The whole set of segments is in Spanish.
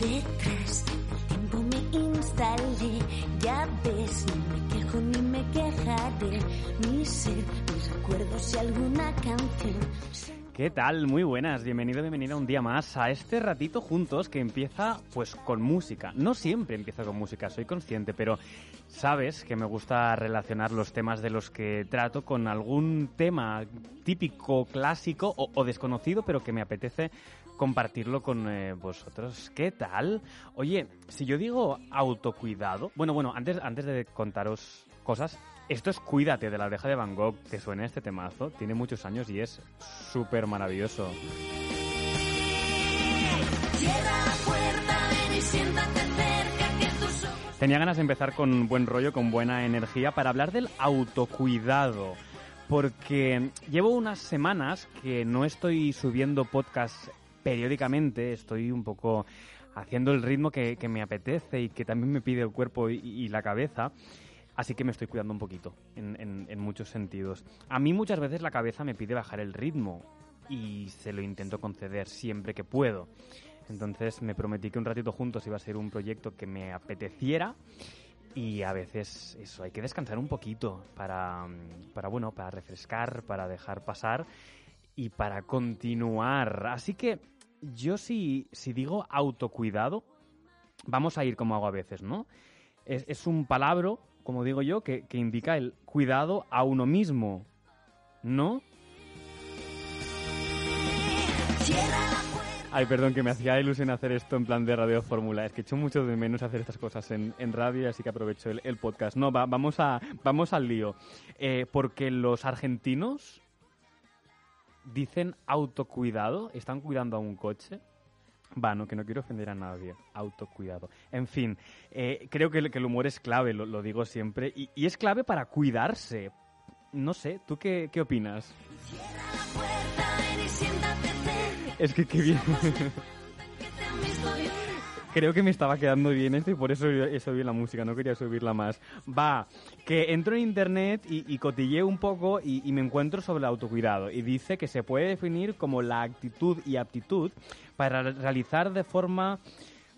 de tres. El tiempo me instalé, ya ves, ni me quejo ni me quejaré. Mi ser, mis recuerdos y alguna canción. ¿Qué tal? Muy buenas, bienvenido, bienvenida un día más a este ratito juntos que empieza pues con música. No siempre empieza con música, soy consciente, pero sabes que me gusta relacionar los temas de los que trato con algún tema típico, clásico o, desconocido, pero que me apetece compartirlo con eh, vosotros. ¿Qué tal? Oye, si yo digo autocuidado, bueno, bueno, antes, antes de contaros cosas, esto es Cuídate de la oreja de Van Gogh, que suena este temazo, tiene muchos años y es súper maravilloso. Tenía ganas de empezar con buen rollo, con buena energía, para hablar del autocuidado. Porque llevo unas semanas que no estoy subiendo podcast periódicamente, estoy un poco haciendo el ritmo que, me apetece y que también me pide el cuerpo y la cabeza. Así que me estoy cuidando un poquito, en, muchos sentidos. A mí muchas veces la cabeza me pide bajar el ritmo y se lo intento conceder siempre que puedo. Entonces me prometí que un ratito juntos iba a ser un proyecto que me apeteciera y a veces eso, hay que descansar un poquito para, para bueno, para refrescar, para dejar pasar y para continuar. Así que yo si, si digo autocuidado, vamos a ir como hago a veces, ¿no? Es, es un palabra como digo yo, que, indica el cuidado a uno mismo, ¿no? Ay, perdón, que me hacía ilusión hacer esto en plan de radio fórmula. Es que echo mucho de menos hacer estas cosas en, en radio, así que aprovecho el, podcast. No, va, vamos, a, vamos al lío. Eh, porque los argentinos dicen autocuidado, están cuidando a un coche. Va, no, que no quiero ofender a nadie. Autocuidado. En fin, eh, creo que, el humor es clave, lo, digo siempre. Y, es clave para cuidarse. No sé, ¿tú qué, qué opinas? Es que qué bien. Creo que me estaba quedando bien esto y por eso he subido la música, no quería subirla más. Va, que entro en internet y, cotilleo un poco y, y, me encuentro sobre el autocuidado y dice que se puede definir como la actitud y aptitud para realizar de forma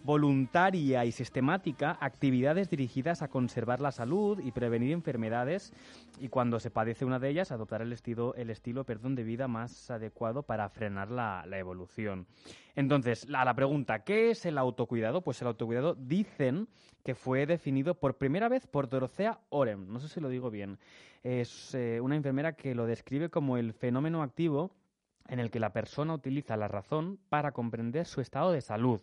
voluntaria y sistemática actividades dirigidas a conservar la salud y prevenir enfermedades y cuando se padece una de ellas adoptar el estilo, el estilo perdón, de vida más adecuado para frenar la, evolución. Entonces, a la, pregunta, ¿qué es el autocuidado? Pues el autocuidado dicen que fue definido por primera vez por Dorothea Orem, no sé si lo digo bien, es eh, una enfermera que lo describe como el fenómeno activo en el que la persona utiliza la razón para comprender su estado de salud.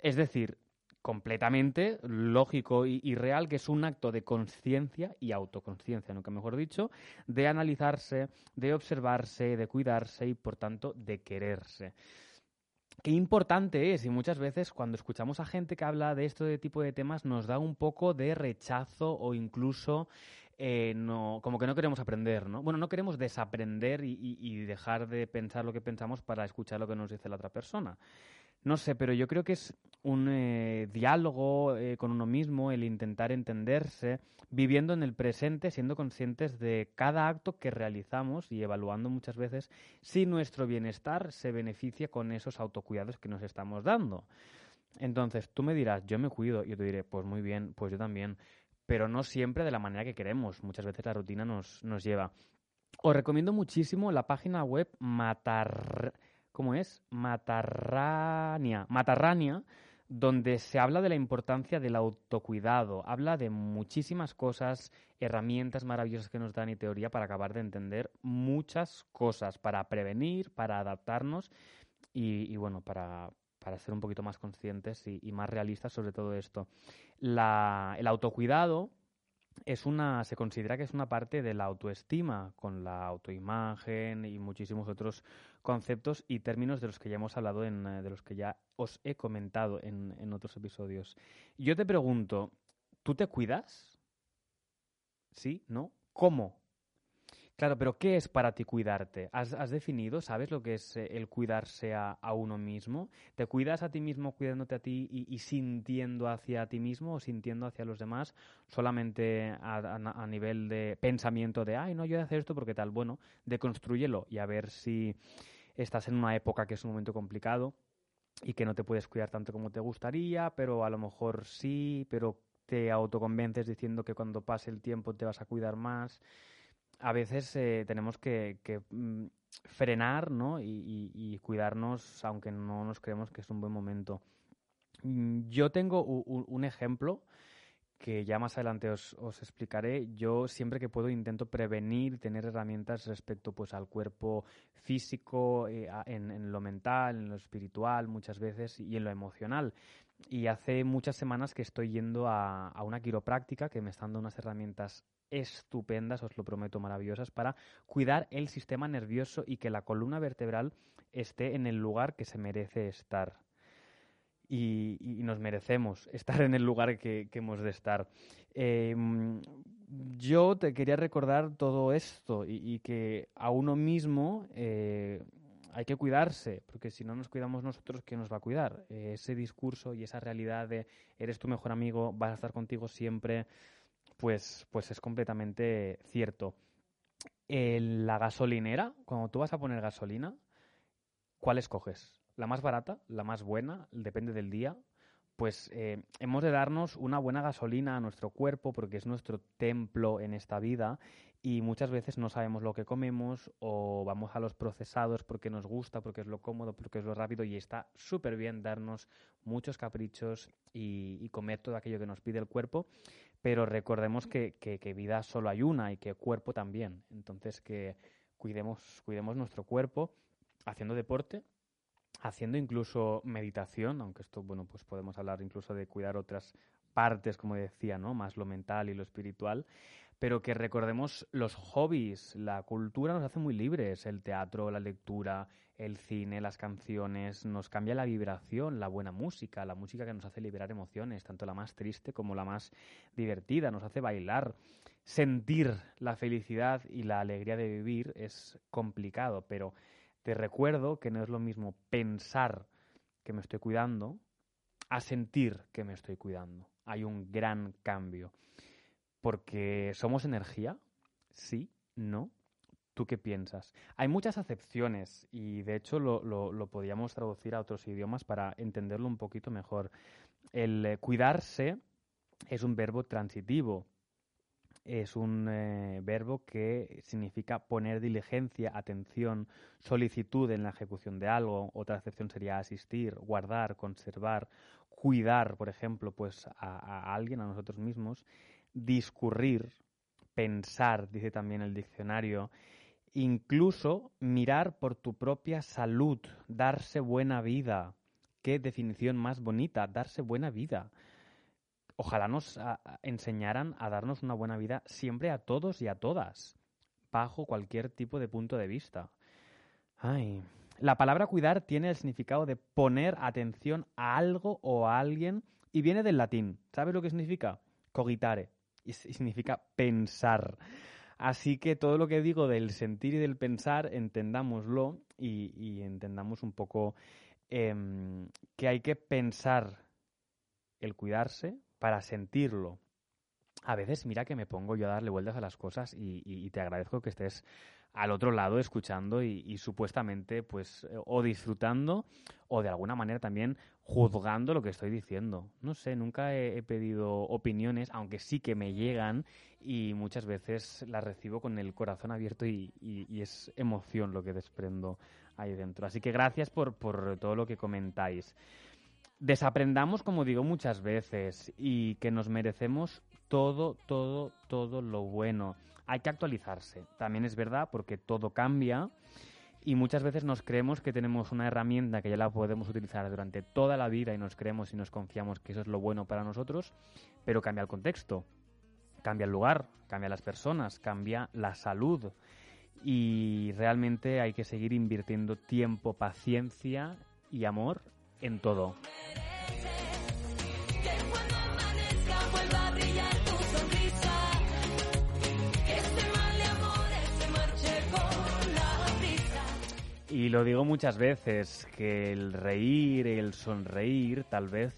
Es decir, completamente lógico y, real que es un acto de conciencia y autoconciencia, nunca mejor dicho, de analizarse, de observarse, de cuidarse y por tanto de quererse. Qué importante es, y muchas veces cuando escuchamos a gente que habla de este tipo de temas nos da un poco de rechazo o incluso eh, como que no queremos aprender, ¿no? Bueno, no queremos desaprender y dejar de pensar lo que pensamos para escuchar lo que nos dice la otra persona. No sé, pero yo creo que es un eh, diálogo eh, con uno mismo, el intentar entenderse, viviendo en el presente, siendo conscientes de cada acto que realizamos y evaluando muchas veces si nuestro bienestar se beneficia con esos autocuidados que nos estamos dando. Entonces, tú me dirás, yo me cuido, y yo te diré, pues muy bien, pues yo también, pero no siempre de la manera que queremos. Muchas veces la rutina nos, nos lleva. Os recomiendo muchísimo la página web Matar ¿cómo es? Matarrania. Matarrania, donde se habla de la importancia del autocuidado, habla de muchísimas cosas, herramientas maravillosas que nos dan y teoría para acabar de entender muchas cosas, para prevenir, para adaptarnos y, bueno, para, ser un poquito más conscientes y, más realistas sobre todo esto. el autocuidado es una, se considera que es una parte de la autoestima, con la autoimagen y muchísimos otros conceptos y términos de los que ya hemos hablado, en, eh, de los que ya os he comentado en, en otros episodios. Yo te pregunto, ¿tú te cuidas? ¿Sí? ¿No? ¿Cómo? Claro, pero ¿qué es para ti cuidarte? ¿Has, definido, sabes lo que es eh, el cuidarse a, uno mismo? ¿Te cuidas a ti mismo cuidándote a ti y, sintiendo hacia ti mismo o sintiendo hacia los demás solamente a, nivel de pensamiento de, ay, no, yo voy a hacer esto porque tal? Bueno, deconstrúyelo y a ver si estás en una época que es un momento complicado y que no te puedes cuidar tanto como te gustaría, pero a lo mejor sí, pero te autoconvences diciendo que cuando pase el tiempo te vas a cuidar más. A veces eh, tenemos que, mm, frenar ¿no? Y, cuidarnos aunque no nos creemos que es un buen momento. Mm, yo tengo un ejemplo que ya más adelante os, explicaré. Yo siempre que puedo intento prevenir, tener herramientas respecto pues al cuerpo físico, eh, en, lo mental, en lo espiritual muchas veces y en lo emocional. Y hace muchas semanas que estoy yendo a, a una quiropráctica que me está dando unas herramientas estupendas, os lo prometo, maravillosas, para cuidar el sistema nervioso y que la columna vertebral esté en el lugar que se merece estar y, nos merecemos estar en el lugar que, hemos de estar. Em, yo te quería recordar todo esto y, que a uno mismo eh, hay que cuidarse, porque si no nos cuidamos nosotros, ¿quién nos va a cuidar? Eh, ese discurso y esa realidad de eres tu mejor amigo, vas a estar contigo siempre, pues, pues es completamente cierto. la gasolinera, cuando tú vas a poner gasolina, ¿cuál escoges? La más barata, la más buena, depende del día, pues eh, hemos de darnos una buena gasolina a nuestro cuerpo porque es nuestro templo en esta vida y muchas veces no sabemos lo que comemos o vamos a los procesados porque nos gusta, porque es lo cómodo, porque es lo rápido y está súper bien darnos muchos caprichos y, comer todo aquello que nos pide el cuerpo, pero recordemos que, que vida solo hay una y que cuerpo también, entonces que cuidemos, cuidemos nuestro cuerpo haciendo deporte, haciendo incluso meditación, aunque esto, bueno, pues podemos hablar incluso de cuidar otras partes, como decía, ¿no? Más lo mental y lo espiritual, pero que recordemos los hobbies, la cultura nos hace muy libres, el teatro, la lectura, el cine, las canciones, nos cambia la vibración, la buena música, la música que nos hace liberar emociones, tanto la más triste como la más divertida, nos hace bailar. Sentir la felicidad y la alegría de vivir es complicado, pero te recuerdo que no es lo mismo pensar que me estoy cuidando a sentir que me estoy cuidando. Hay un gran cambio. Porque somos energía, sí, no. ¿Tú qué piensas? Hay muchas acepciones y de hecho lo, lo, podríamos traducir a otros idiomas para entenderlo un poquito mejor. El eh, cuidarse es un verbo transitivo, es un eh, verbo que significa poner diligencia, atención, solicitud en la ejecución de algo. Otra acepción sería asistir, guardar, conservar, cuidar, por ejemplo, pues a alguien, a nosotros mismos, discurrir, pensar, dice también el diccionario, incluso mirar por tu propia salud, darse buena vida. Qué definición más bonita, darse buena vida ojalá nos enseñaran a darnos una buena vida siempre a todos y a todas, bajo cualquier tipo de punto de vista. Ay. La palabra cuidar tiene el significado de poner atención a algo o a alguien y viene del latín. ¿Sabes lo que significa? Cogitare. Y significa pensar. Así que todo lo que digo del sentir y del pensar, entendámoslo y, entendamos un poco em, que hay que pensar el cuidarse, para sentirlo. A veces mira que me pongo yo a darle vueltas a las cosas y, te agradezco que estés al otro lado escuchando y, supuestamente pues o disfrutando o de alguna manera también juzgando lo que estoy diciendo. No sé, nunca he, pedido opiniones, aunque sí que me llegan y muchas veces las recibo con el corazón abierto y, es emoción lo que desprendo ahí dentro. Así que gracias por, por todo lo que comentáis desaprendamos, como digo muchas veces, y que nos merecemos todo, todo, todo lo bueno. Hay que actualizarse. También es verdad porque todo cambia y muchas veces nos creemos que tenemos una herramienta que ya la podemos utilizar durante toda la vida y nos creemos y nos confiamos que eso es lo bueno para nosotros, pero cambia el contexto, cambia el lugar, cambia las personas, cambia la salud y realmente hay que seguir invirtiendo tiempo, paciencia y amor en todo. Y lo digo muchas veces, que el reír, el sonreír, tal vez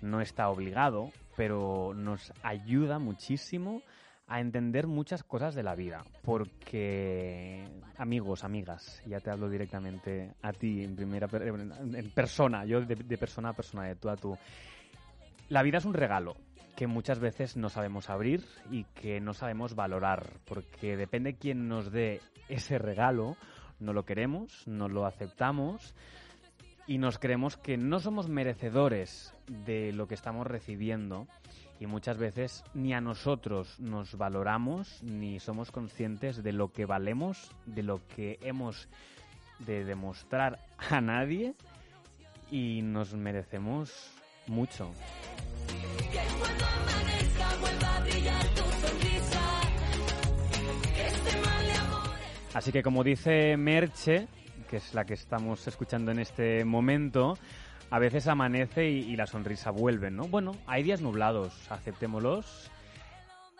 no está obligado, pero nos ayuda muchísimo a entender muchas cosas de la vida, porque amigos, amigas, ya te hablo directamente a ti en primera persona, yo de, de persona a persona, de tú a tú. La vida es un regalo que muchas veces no sabemos abrir y que no sabemos valorar, porque depende quién nos dé ese regalo, no lo queremos, no lo aceptamos y nos creemos que no somos merecedores de lo que estamos recibiendo y muchas veces ni a nosotros nos valoramos ni somos conscientes de lo que valemos, de lo que hemos de demostrar a nadie y nos merecemos mucho. Así que como dice Merche, que es la que estamos escuchando en este momento, a veces amanece y, la sonrisa vuelve, ¿no? Bueno, hay días nublados, aceptémoslos,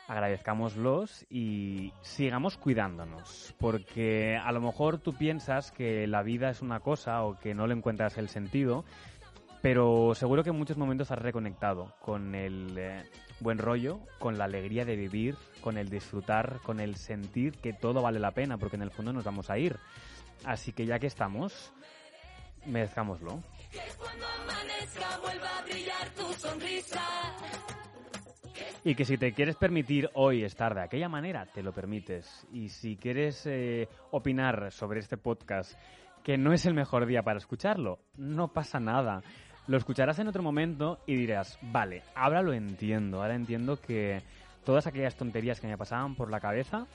agradezcámoslos y sigamos cuidándonos, porque a lo mejor tú piensas que la vida es una cosa o que no le encuentras el sentido, pero seguro que en muchos momentos has reconectado con el eh, buen rollo, con la alegría de vivir, con el disfrutar, con el sentir que todo vale la pena, porque en el fondo nos vamos a ir. Así que ya que estamos, merezcámoslo. Y que si te quieres permitir hoy estar de aquella manera, te lo permites. Y si quieres eh, opinar sobre este podcast, que no es el mejor día para escucharlo, no pasa nada. Lo escucharás en otro momento y dirás, vale, ahora lo entiendo, ahora entiendo que todas aquellas tonterías que me pasaban por la cabeza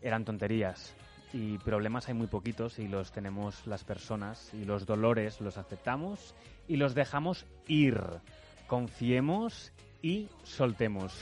eran tonterías y problemas hay muy poquitos y los tenemos las personas y los dolores los aceptamos y los dejamos ir. Confiemos y soltemos.